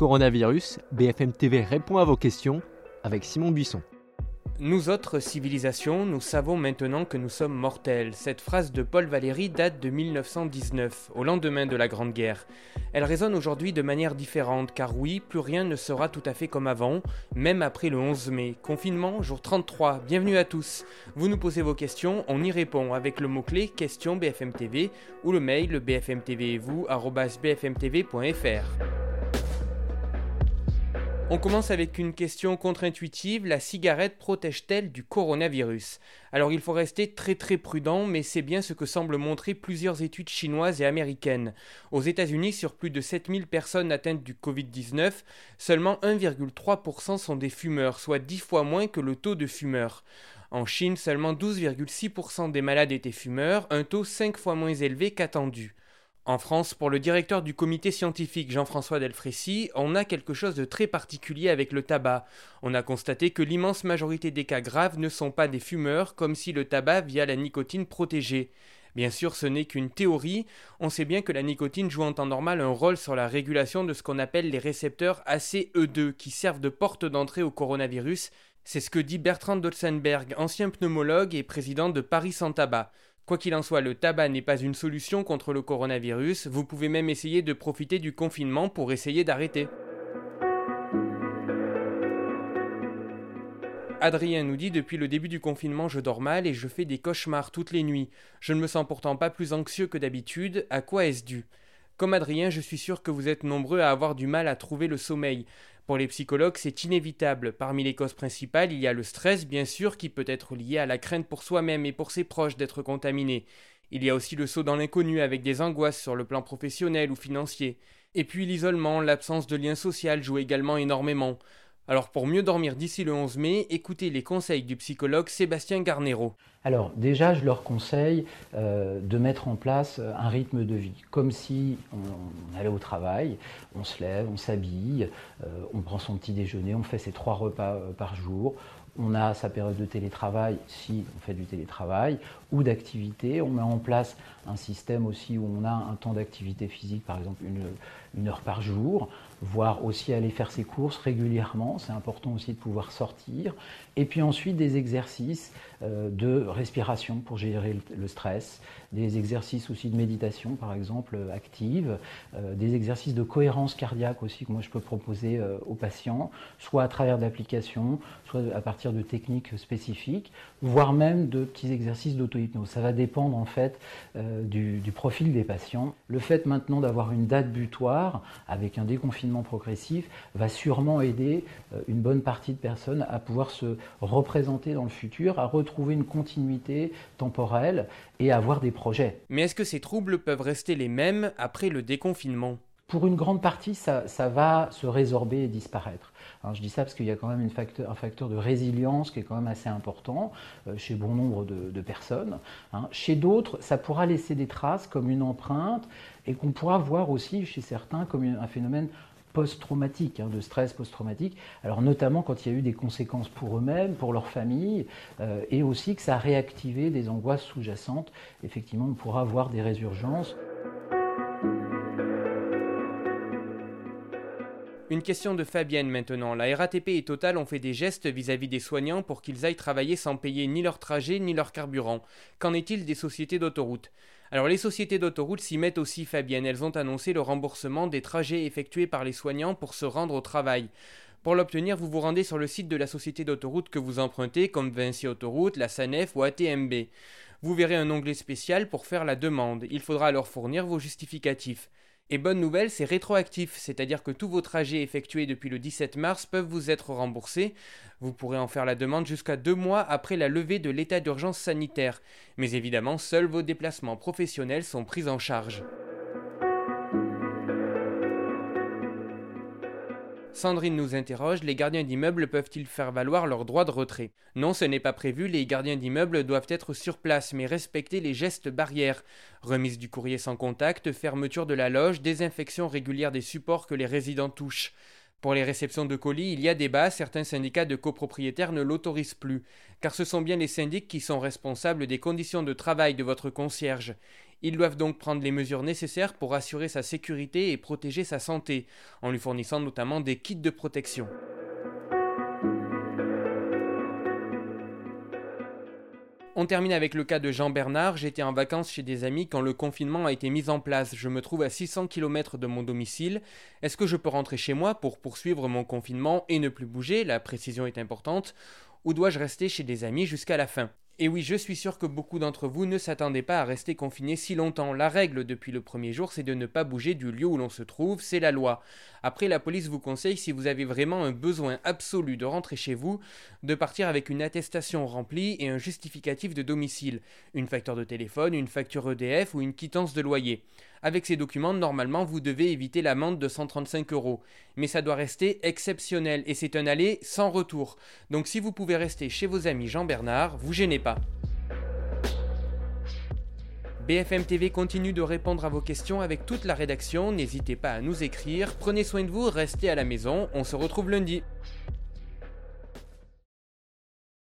Coronavirus, BFM TV répond à vos questions avec Simon Buisson. Nous autres civilisations, nous savons maintenant que nous sommes mortels. Cette phrase de Paul Valéry date de 1919, au lendemain de la Grande Guerre. Elle résonne aujourd'hui de manière différente, car oui, plus rien ne sera tout à fait comme avant, même après le 11 mai. Confinement, jour 33, bienvenue à tous. Vous nous posez vos questions, on y répond avec le mot-clé question BFM TV ou le mail bfmtv et vous, bfmtv.fr. On commence avec une question contre-intuitive, la cigarette protège-t-elle du coronavirus? Alors il faut rester très très prudent, mais c'est bien ce que semblent montrer plusieurs études chinoises et américaines. Aux États-Unis, sur plus de 7000 personnes atteintes du Covid-19, seulement 1,3% sont des fumeurs, soit 10 fois moins que le taux de fumeurs. En Chine, seulement 12,6% des malades étaient fumeurs, un taux 5 fois moins élevé qu'attendu. En France, pour le directeur du comité scientifique Jean-François Delfrécy, on a quelque chose de très particulier avec le tabac. On a constaté que l'immense majorité des cas graves ne sont pas des fumeurs, comme si le tabac via la nicotine protégeait. Bien sûr, ce n'est qu'une théorie. On sait bien que la nicotine joue en temps normal un rôle sur la régulation de ce qu'on appelle les récepteurs ACE2, qui servent de porte d'entrée au coronavirus. C'est ce que dit Bertrand Dotzenberg, ancien pneumologue et président de Paris Sans Tabac. Quoi qu'il en soit, le tabac n'est pas une solution contre le coronavirus, vous pouvez même essayer de profiter du confinement pour essayer d'arrêter. Adrien nous dit depuis le début du confinement je dors mal et je fais des cauchemars toutes les nuits. Je ne me sens pourtant pas plus anxieux que d'habitude, à quoi est-ce dû? Comme Adrien, je suis sûr que vous êtes nombreux à avoir du mal à trouver le sommeil. Pour les psychologues, c'est inévitable. Parmi les causes principales, il y a le stress, bien sûr, qui peut être lié à la crainte pour soi-même et pour ses proches d'être contaminé. Il y a aussi le saut dans l'inconnu avec des angoisses sur le plan professionnel ou financier. Et puis l'isolement, l'absence de lien social joue également énormément. Alors pour mieux dormir d'ici le 11 mai, écoutez les conseils du psychologue Sébastien Garnero. Alors déjà, je leur conseille euh, de mettre en place euh, un rythme de vie, comme si on, allait au travail, on se lève, on s'habille, euh, on prend son petit déjeuner, on fait ses trois repas par jour, on a sa période de télétravail si on fait du télétravail ou d'activité. On met en place un système aussi où on a un temps d'activité physique, par exemple une, une, heure par jour, voire aussi aller faire ses courses régulièrement. C'est important aussi de pouvoir sortir. Et puis ensuite des exercices de respiration pour gérer le stress, des exercices aussi de méditation par exemple active, euh, des exercices de cohérence cardiaque aussi que moi je peux proposer euh, aux patients, soit à travers d'applications, soit à partir de techniques spécifiques, voire même de petits exercices d'auto-hypnose. Ça va dépendre en fait euh, du profil des patients. Le fait maintenant d'avoir une date butoir avec un déconfinement progressif va sûrement aider une bonne partie de personnes à pouvoir se représenter dans le futur, à retrouver une continuité temporelle et avoir des projets. Mais est-ce que ces troubles peuvent rester les mêmes après le déconfinement? Pour une grande partie, ça, va se résorber et disparaître. Alors je dis ça parce qu'il y a quand même une facteur, un facteur de résilience qui est quand même assez important euh, chez bon nombre de, personnes. Hein. Chez d'autres, ça pourra laisser des traces comme une empreinte et qu'on pourra voir aussi chez certains comme un phénomène post-traumatique, hein, de stress post-traumatique, alors notamment quand il y a eu des conséquences pour eux-mêmes, pour leur famille, euh, et aussi que ça a réactivé des angoisses sous-jacentes. Effectivement, on pourra avoir des résurgences. Une question de Fabienne maintenant. La RATP et Total ont fait des gestes vis-à-vis des soignants pour qu'ils aillent travailler sans payer ni leur trajet ni leur carburant. Qu'en est-il des sociétés d'autoroute alors les sociétés d'autoroute s'y mettent aussi Fabienne, elles ont annoncé le remboursement des trajets effectués par les soignants pour se rendre au travail. Pour l'obtenir, vous vous rendez sur le site de la société d'autoroute que vous empruntez, comme Vinci Autoroute, la SANEF ou ATMB. Vous verrez un onglet spécial pour faire la demande. Il faudra alors fournir vos justificatifs. Et bonne nouvelle, c'est rétroactif, c'est-à-dire que tous vos trajets effectués depuis le 17 mars peuvent vous être remboursés. Vous pourrez en faire la demande jusqu'à deux mois après la levée de l'état d'urgence sanitaire. Mais évidemment, seuls vos déplacements professionnels sont pris en charge. Sandrine nous interroge, les gardiens d'immeubles peuvent-ils faire valoir leur droit de retrait? Non, ce n'est pas prévu, les gardiens d'immeubles doivent être sur place, mais respecter les gestes barrières. Remise du courrier sans contact, fermeture de la loge, désinfection régulière des supports que les résidents touchent. Pour les réceptions de colis, il y a débat, certains syndicats de copropriétaires ne l'autorisent plus, car ce sont bien les syndics qui sont responsables des conditions de travail de votre concierge. Ils doivent donc prendre les mesures nécessaires pour assurer sa sécurité et protéger sa santé, en lui fournissant notamment des kits de protection. On termine avec le cas de Jean Bernard. J'étais en vacances chez des amis quand le confinement a été mis en place. Je me trouve à 600 km de mon domicile. Est-ce que je peux rentrer chez moi pour poursuivre mon confinement et ne plus bouger? La précision est importante. Ou dois-je rester chez des amis jusqu'à la fin? Et oui, je suis sûr que beaucoup d'entre vous ne s'attendaient pas à rester confinés si longtemps. La règle depuis le premier jour, c'est de ne pas bouger du lieu où l'on se trouve, c'est la loi. Après, la police vous conseille, si vous avez vraiment un besoin absolu de rentrer chez vous, de partir avec une attestation remplie et un justificatif de domicile, une facture de téléphone, une facture EDF ou une quittance de loyer. Avec ces documents, normalement, vous devez éviter l'amende de 135 euros. Mais ça doit rester exceptionnel et c'est un aller sans retour. Donc si vous pouvez rester chez vos amis Jean-Bernard, vous gênez pas. BFM TV continue de répondre à vos questions avec toute la rédaction. N'hésitez pas à nous écrire. Prenez soin de vous, restez à la maison. On se retrouve lundi.